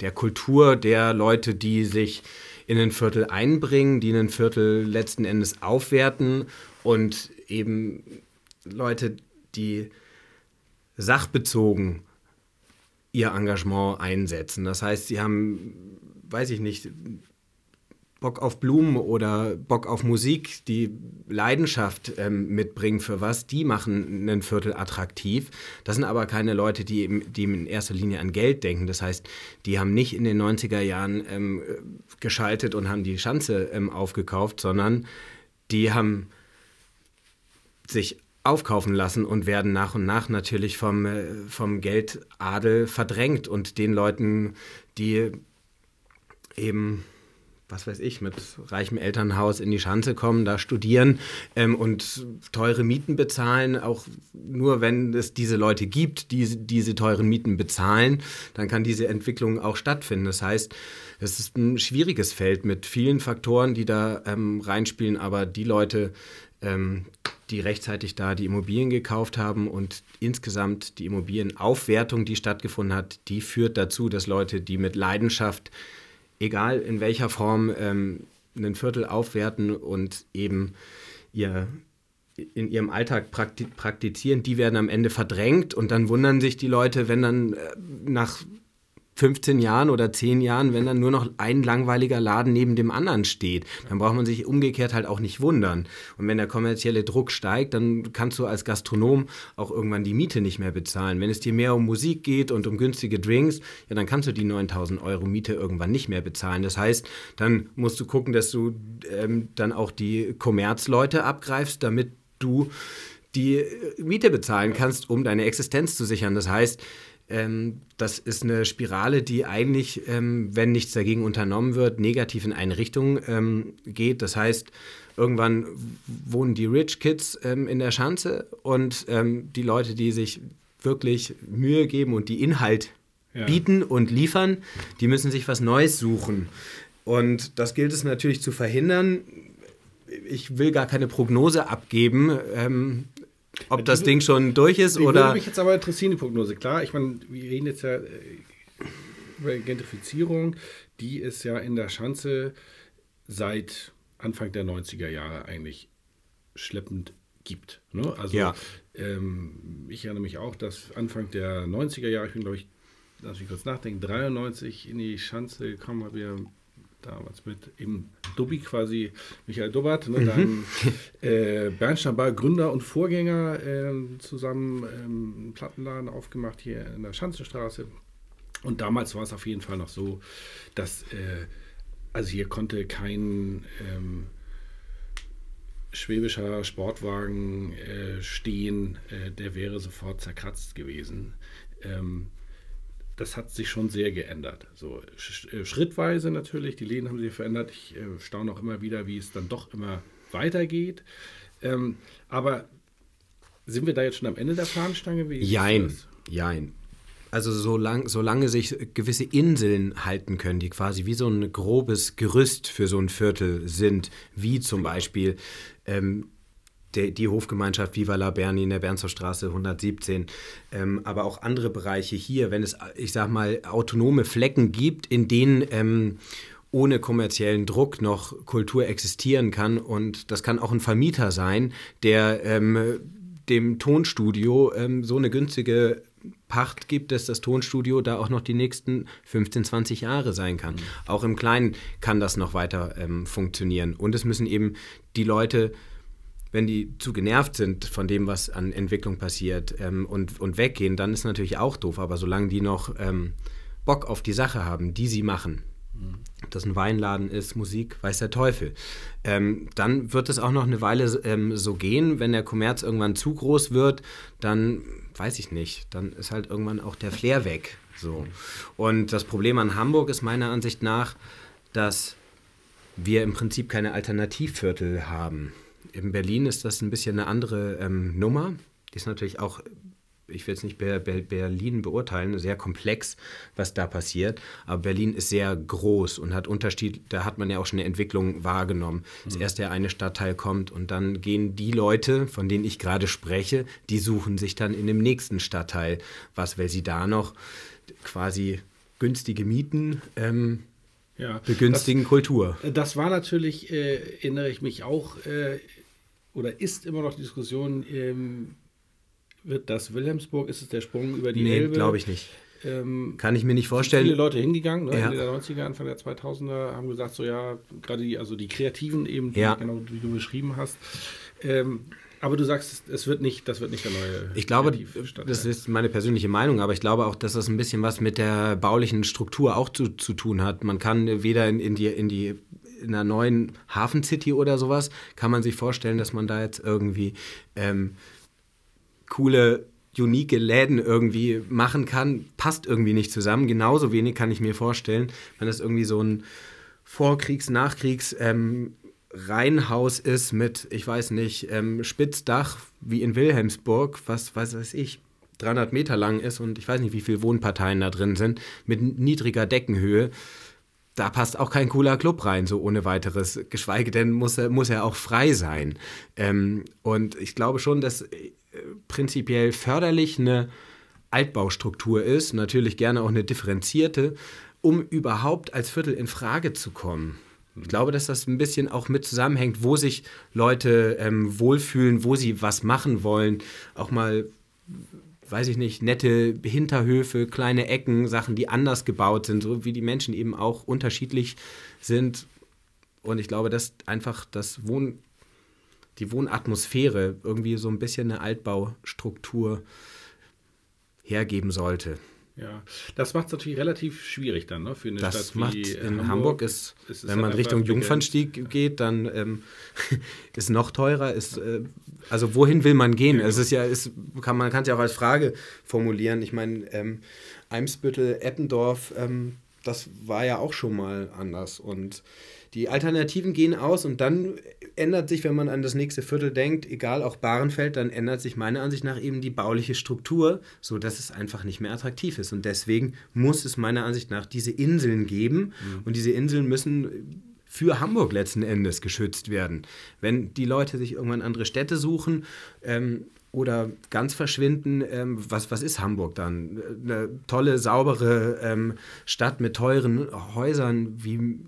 der Kultur der Leute, die sich in ein Viertel einbringen, die ein Viertel letzten Endes aufwerten und eben Leute, die sachbezogen ihr Engagement einsetzen. Das heißt, sie haben, weiß ich nicht, Bock auf Blumen oder Bock auf Musik, die Leidenschaft ähm, mitbringen für was, die machen ein Viertel attraktiv. Das sind aber keine Leute, die, die in erster Linie an Geld denken. Das heißt, die haben nicht in den 90er Jahren ähm, geschaltet und haben die Schanze ähm, aufgekauft, sondern die haben sich aufkaufen lassen und werden nach und nach natürlich vom, äh, vom Geldadel verdrängt und den Leuten, die eben, was weiß ich, mit reichem Elternhaus in die Schanze kommen, da studieren ähm, und teure Mieten bezahlen, auch nur wenn es diese Leute gibt, die diese teuren Mieten bezahlen, dann kann diese Entwicklung auch stattfinden. Das heißt, es ist ein schwieriges Feld mit vielen Faktoren, die da ähm, reinspielen, aber die Leute, ähm, die rechtzeitig da die Immobilien gekauft haben und insgesamt die Immobilienaufwertung, die stattgefunden hat, die führt dazu, dass Leute, die mit Leidenschaft, egal in welcher Form, ähm, ein Viertel aufwerten und eben ihr in ihrem Alltag praktizieren, die werden am Ende verdrängt und dann wundern sich die Leute, wenn dann äh, nach 15 Jahren oder 10 Jahren, wenn dann nur noch ein langweiliger Laden neben dem anderen steht. Dann braucht man sich umgekehrt halt auch nicht wundern. Und wenn der kommerzielle Druck steigt, dann kannst du als Gastronom auch irgendwann die Miete nicht mehr bezahlen. Wenn es dir mehr um Musik geht und um günstige Drinks, ja, dann kannst du die 9000 Euro Miete irgendwann nicht mehr bezahlen. Das heißt, dann musst du gucken, dass du ähm, dann auch die Kommerzleute abgreifst, damit du die Miete bezahlen kannst, um deine Existenz zu sichern. Das heißt, ähm, das ist eine Spirale, die eigentlich, ähm, wenn nichts dagegen unternommen wird, negativ in eine Richtung ähm, geht. Das heißt, irgendwann wohnen die Rich Kids ähm, in der Schanze und ähm, die Leute, die sich wirklich Mühe geben und die Inhalt ja. bieten und liefern, die müssen sich was Neues suchen. Und das gilt es natürlich zu verhindern. Ich will gar keine Prognose abgeben, ähm, ob das Ding schon durch ist die oder. Würde mich jetzt aber interessieren, die Prognose. Klar, ich meine, wir reden jetzt ja äh, über Gentrifizierung. Die ist ja in der Schanze seit Anfang der 90er Jahre eigentlich schleppend gibt. Ne? Also ja. ähm, ich erinnere mich auch, dass Anfang der 90er Jahre, ich bin glaube ich, lass mich kurz nachdenken, 93 in die Schanze gekommen, habe ja damals mit im Dubbi quasi Michael Dubbert, ne, mhm. dann äh, Bernstein Ball, Gründer und Vorgänger, äh, zusammen ähm, einen Plattenladen aufgemacht hier in der Schanzenstraße. Und damals war es auf jeden Fall noch so, dass äh, also hier konnte kein ähm, schwäbischer Sportwagen äh, stehen, äh, der wäre sofort zerkratzt gewesen. Ähm, das hat sich schon sehr geändert. So äh, schrittweise natürlich, die Läden haben sich verändert. Ich äh, staune auch immer wieder, wie es dann doch immer weitergeht. Ähm, aber sind wir da jetzt schon am Ende der Fahnenstange? Wie jein, jein. Also solang, solange sich gewisse Inseln halten können, die quasi wie so ein grobes Gerüst für so ein Viertel sind, wie zum Beispiel ähm, der, die Hofgemeinschaft Viva la Berni in der Bernstorstraße 117, ähm, aber auch andere Bereiche hier, wenn es, ich sag mal, autonome Flecken gibt, in denen ähm, ohne kommerziellen Druck noch Kultur existieren kann. Und das kann auch ein Vermieter sein, der ähm, dem Tonstudio ähm, so eine günstige Pacht gibt, dass das Tonstudio da auch noch die nächsten 15, 20 Jahre sein kann. Mhm. Auch im Kleinen kann das noch weiter ähm, funktionieren. Und es müssen eben die Leute wenn die zu genervt sind von dem, was an Entwicklung passiert ähm, und, und weggehen, dann ist natürlich auch doof. Aber solange die noch ähm, Bock auf die Sache haben, die sie machen, mhm. ob das ein Weinladen ist, Musik, weiß der Teufel, ähm, dann wird es auch noch eine Weile ähm, so gehen. Wenn der Kommerz irgendwann zu groß wird, dann weiß ich nicht, dann ist halt irgendwann auch der Flair weg. So. Und das Problem an Hamburg ist meiner Ansicht nach, dass wir im Prinzip keine Alternativviertel haben in Berlin ist das ein bisschen eine andere ähm, Nummer. Die ist natürlich auch, ich will jetzt nicht Ber Ber Berlin beurteilen, sehr komplex, was da passiert. Aber Berlin ist sehr groß und hat Unterschied, da hat man ja auch schon eine Entwicklung wahrgenommen. Dass mhm. erst der eine Stadtteil kommt und dann gehen die Leute, von denen ich gerade spreche, die suchen sich dann in dem nächsten Stadtteil was, weil sie da noch quasi günstige Mieten ähm, ja, begünstigen das, Kultur. Das war natürlich, äh, erinnere ich mich auch, äh, oder ist immer noch die Diskussion, ähm, wird das Wilhelmsburg, ist es der Sprung über die nee, Elbe? glaube ich nicht. Ähm, Kann ich mir nicht vorstellen. Viele Leute hingegangen, ne, ja. Ende der 90er, Anfang der 2000er, haben gesagt, so ja, gerade die, also die Kreativen eben, ja. genau wie du beschrieben hast. Ähm, aber du sagst, es wird nicht, das wird nicht der neue. Ich glaube, das ist meine persönliche Meinung, aber ich glaube auch, dass das ein bisschen was mit der baulichen Struktur auch zu, zu tun hat. Man kann weder in, in die, in die in einer neuen Hafen City oder sowas, kann man sich vorstellen, dass man da jetzt irgendwie ähm, coole unique Läden irgendwie machen kann, passt irgendwie nicht zusammen. Genauso wenig kann ich mir vorstellen, wenn das irgendwie so ein Vorkriegs-, Nachkriegs- ähm, Reihenhaus ist mit, ich weiß nicht, ähm, Spitzdach wie in Wilhelmsburg, was, was weiß ich, 300 Meter lang ist und ich weiß nicht, wie viele Wohnparteien da drin sind, mit niedriger Deckenhöhe da passt auch kein cooler Club rein, so ohne weiteres. Geschweige denn muss er, muss er auch frei sein. Ähm, und ich glaube schon, dass äh, prinzipiell förderlich eine Altbaustruktur ist, natürlich gerne auch eine differenzierte, um überhaupt als Viertel in Frage zu kommen. Ich glaube, dass das ein bisschen auch mit zusammenhängt, wo sich Leute ähm, wohlfühlen, wo sie was machen wollen, auch mal weiß ich nicht, nette Hinterhöfe, kleine Ecken, Sachen, die anders gebaut sind, so wie die Menschen eben auch unterschiedlich sind. Und ich glaube, dass einfach das Wohn, die Wohnatmosphäre irgendwie so ein bisschen eine Altbaustruktur hergeben sollte. Ja, das macht es natürlich relativ schwierig dann, ne, für eine das Stadt macht wie in Hamburg. Hamburg ist, ist wenn man Richtung Jungfernstieg geht, dann ähm, ist noch teurer. Ist, äh, also wohin will man gehen? Es ist ja, ist, kann, man kann es ja auch als Frage formulieren. Ich meine, ähm, Eimsbüttel, Eppendorf, ähm, das war ja auch schon mal anders. Und die Alternativen gehen aus und dann ändert sich, wenn man an das nächste Viertel denkt, egal auch Bahrenfeld, dann ändert sich meiner Ansicht nach eben die bauliche Struktur, sodass es einfach nicht mehr attraktiv ist. Und deswegen muss es meiner Ansicht nach diese Inseln geben Mhm. und diese Inseln müssen für Hamburg letzten Endes geschützt werden. Wenn die Leute sich irgendwann andere Städte suchen, ähm, oder ganz verschwinden, ähm, was, was ist Hamburg dann? Eine tolle, saubere ähm, Stadt mit teuren Häusern wie,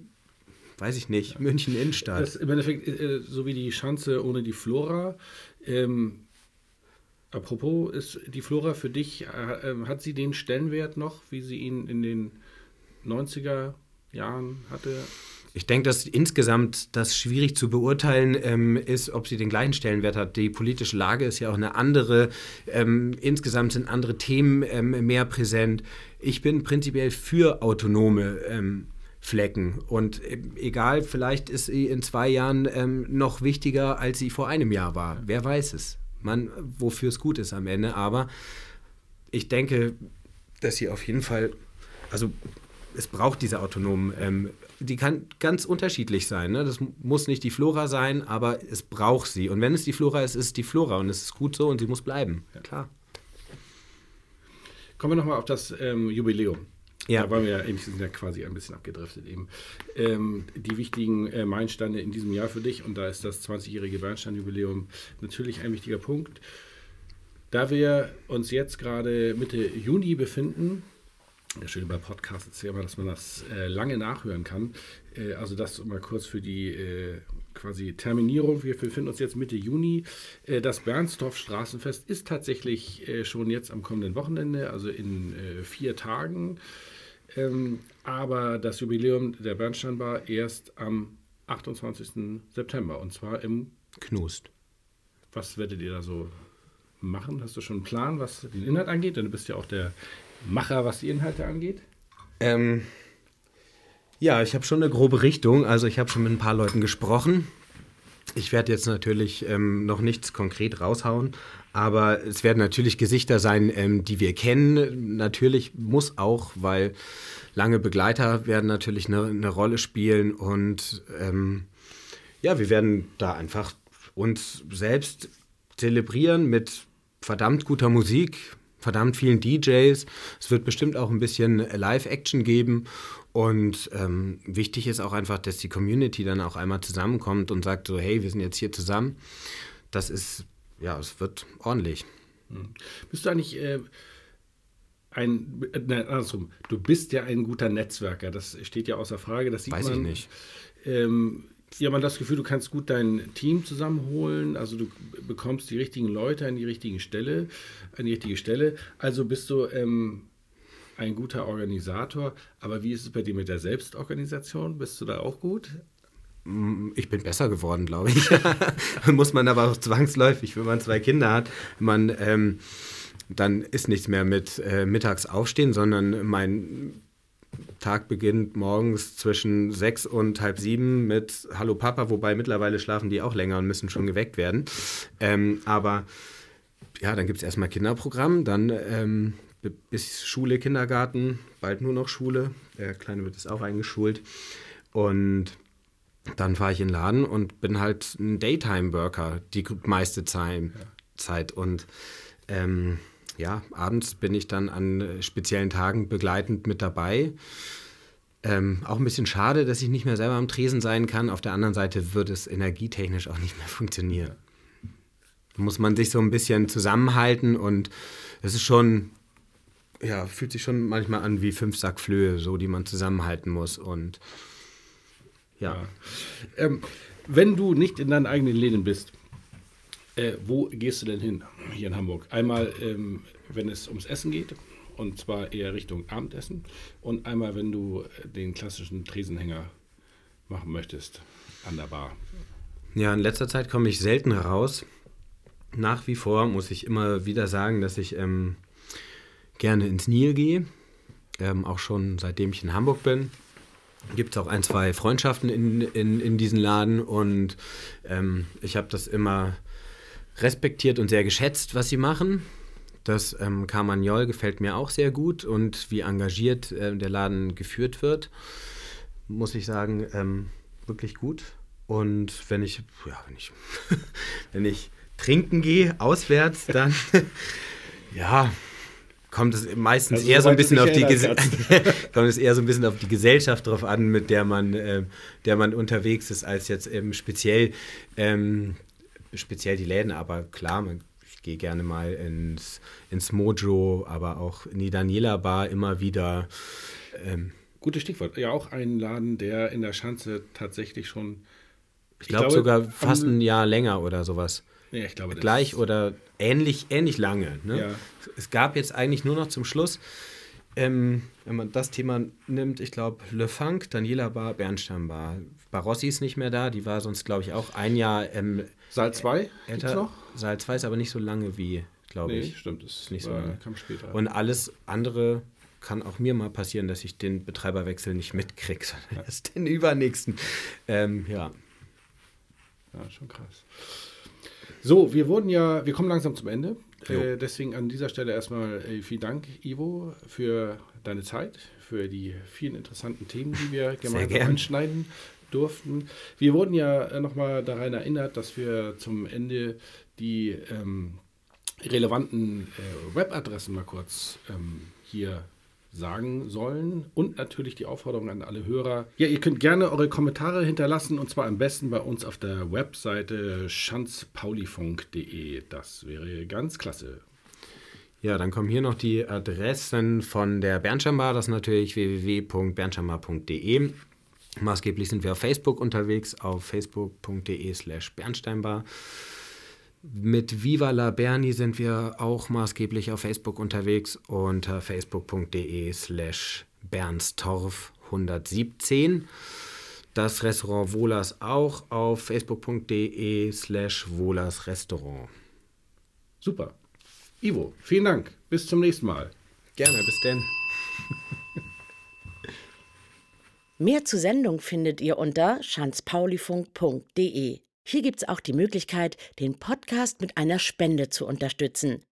weiß ich nicht, München Innenstadt. Das im Endeffekt äh, so wie die Schanze ohne die Flora. Ähm, apropos, ist die Flora für dich, äh, äh, hat sie den Stellenwert noch, wie sie ihn in den 90er Jahren hatte? Ich denke, dass insgesamt das schwierig zu beurteilen ähm, ist, ob sie den gleichen Stellenwert hat. Die politische Lage ist ja auch eine andere. Ähm, insgesamt sind andere Themen ähm, mehr präsent. Ich bin prinzipiell für autonome ähm, Flecken. Und äh, egal, vielleicht ist sie in zwei Jahren ähm, noch wichtiger, als sie vor einem Jahr war. Wer weiß es? Man, wofür es gut ist am Ende. Aber ich denke, dass sie auf jeden Fall, also es braucht diese autonomen, ähm, die kann ganz unterschiedlich sein. Ne? Das muss nicht die Flora sein, aber es braucht sie. Und wenn es die Flora ist, ist es die Flora und es ist gut so und sie muss bleiben. Ja. Klar. Kommen wir nochmal auf das ähm, Jubiläum. Ja. Da waren wir ja, eben, sind ja quasi ein bisschen abgedriftet eben. Ähm, die wichtigen äh, Meilensteine in diesem Jahr für dich und da ist das 20-jährige Bernstein-Jubiläum natürlich ein wichtiger Punkt. Da wir uns jetzt gerade Mitte Juni befinden, das Schöne bei Podcasts ist ja immer, dass man das äh, lange nachhören kann. Äh, also das mal kurz für die äh, quasi Terminierung. Wir befinden uns jetzt Mitte Juni. Äh, das Bernsdorf Straßenfest ist tatsächlich äh, schon jetzt am kommenden Wochenende, also in äh, vier Tagen. Ähm, aber das Jubiläum der Bernsteinbar erst am 28. September und zwar im Knust. Was werdet ihr da so machen? Hast du schon einen Plan, was den Inhalt angeht? Denn du bist ja auch der Macher, was die Inhalte angeht? Ähm, ja, ich habe schon eine grobe Richtung. Also ich habe schon mit ein paar Leuten gesprochen. Ich werde jetzt natürlich ähm, noch nichts konkret raushauen, aber es werden natürlich Gesichter sein, ähm, die wir kennen. Natürlich muss auch, weil lange Begleiter werden natürlich eine, eine Rolle spielen und ähm, ja, wir werden da einfach uns selbst zelebrieren mit verdammt guter Musik, verdammt vielen DJs. Es wird bestimmt auch ein bisschen Live-Action geben. Und ähm, wichtig ist auch einfach, dass die Community dann auch einmal zusammenkommt und sagt so, hey, wir sind jetzt hier zusammen. Das ist, ja, es wird ordentlich. Hm. Bist du eigentlich äh, ein, äh, nein, andersrum, du bist ja ein guter Netzwerker, das steht ja außer Frage, das sieht Weiß man. ich nicht. Ähm, ja, man hat das Gefühl, du kannst gut dein Team zusammenholen, also du bekommst die richtigen Leute an die richtigen Stelle, an die richtige Stelle. Also bist du ähm, ein guter Organisator. Aber wie ist es bei dir mit der Selbstorganisation? Bist du da auch gut? Ich bin besser geworden, glaube ich. Muss man aber auch zwangsläufig, wenn man zwei Kinder hat, man ähm, dann ist nichts mehr mit äh, mittags aufstehen, sondern mein Tag beginnt morgens zwischen sechs und halb sieben mit Hallo Papa, wobei mittlerweile schlafen die auch länger und müssen schon geweckt werden. Ähm, aber ja, dann gibt es erstmal Kinderprogramm, dann ähm, bis Schule, Kindergarten, bald nur noch Schule. Der Kleine wird jetzt auch eingeschult. Und dann fahre ich in den Laden und bin halt ein Daytime-Worker die meiste Zeit. Zeit. Und ähm, ja, abends bin ich dann an speziellen Tagen begleitend mit dabei. Ähm, auch ein bisschen schade, dass ich nicht mehr selber am Tresen sein kann. Auf der anderen Seite wird es energietechnisch auch nicht mehr funktionieren. Da muss man sich so ein bisschen zusammenhalten und es ist schon, ja, fühlt sich schon manchmal an wie fünf Sack Flöhe, so die man zusammenhalten muss. Und ja. ja. Ähm, wenn du nicht in deinen eigenen Läden bist, äh, wo gehst du denn hin hier in Hamburg? Einmal, ähm, wenn es ums Essen geht. Und zwar eher Richtung Abendessen. Und einmal, wenn du den klassischen Tresenhänger machen möchtest an der Bar. Ja, in letzter Zeit komme ich selten raus. Nach wie vor muss ich immer wieder sagen, dass ich ähm, gerne ins Nil gehe. Ähm, auch schon seitdem ich in Hamburg bin. Gibt es auch ein, zwei Freundschaften in, in, in diesen Laden und ähm, ich habe das immer respektiert und sehr geschätzt, was sie machen. Das ähm, Carmagnol gefällt mir auch sehr gut und wie engagiert äh, der Laden geführt wird, muss ich sagen, ähm, wirklich gut. Und wenn ich, ja, wenn ich, wenn ich trinken gehe, auswärts, dann, ja, kommt es meistens also, eher so ein bisschen auf die kommt es eher so ein bisschen auf die Gesellschaft drauf an, mit der man, äh, der man unterwegs ist, als jetzt ähm, speziell ähm, speziell die Läden. Aber klar, man, ich gehe gerne mal ins, ins Mojo, aber auch in die Daniela Bar immer wieder. Ähm, Gutes Stichwort. Ja, auch ein Laden, der in der Schanze tatsächlich schon. Ich, ich glaube glaub, sogar fast ein Jahr länger oder sowas. Ja, ich glaube, Gleich oder ähnlich, ähnlich lange. Ne? Ja. Es gab jetzt eigentlich nur noch zum Schluss, ähm, wenn man das Thema nimmt, ich glaube, Le Funk, Daniela Bar, Bernstein Bar. Barossi ist nicht mehr da, die war sonst, glaube ich, auch ein Jahr. Ähm, Saal 2 älter. noch? Saal 2 ist aber nicht so lange wie, glaube nee, ich. stimmt, das ist nicht so lange. Kam später. Und alles andere kann auch mir mal passieren, dass ich den Betreiberwechsel nicht mitkriege, sondern erst den übernächsten. Ähm, ja. Ja, schon krass. So, wir wurden ja, wir kommen langsam zum Ende. Äh, deswegen an dieser Stelle erstmal äh, vielen Dank, Ivo, für deine Zeit, für die vielen interessanten Themen, die wir gemeinsam anschneiden durften. Wir wurden ja äh, nochmal daran erinnert, dass wir zum Ende die ähm, relevanten äh, Webadressen mal kurz ähm, hier sagen sollen. Und natürlich die Aufforderung an alle Hörer. Ja, ihr könnt gerne eure Kommentare hinterlassen und zwar am besten bei uns auf der Webseite schanzpaulifunk.de. Das wäre ganz klasse. Ja, dann kommen hier noch die Adressen von der Bernschambar. Das ist natürlich www.bernschambar.de. Maßgeblich sind wir auf Facebook unterwegs, auf facebook.de slash bernsteinbar. Mit Viva la Berni sind wir auch maßgeblich auf Facebook unterwegs unter facebook.de slash bernstorf 117. Das Restaurant Wohlers auch auf facebook.de slash Wohlers Restaurant. Super. Ivo, vielen Dank. Bis zum nächsten Mal. Gerne, bis denn. Mehr zur Sendung findet ihr unter schanzpaulifunk.de. Hier gibt es auch die Möglichkeit, den Podcast mit einer Spende zu unterstützen.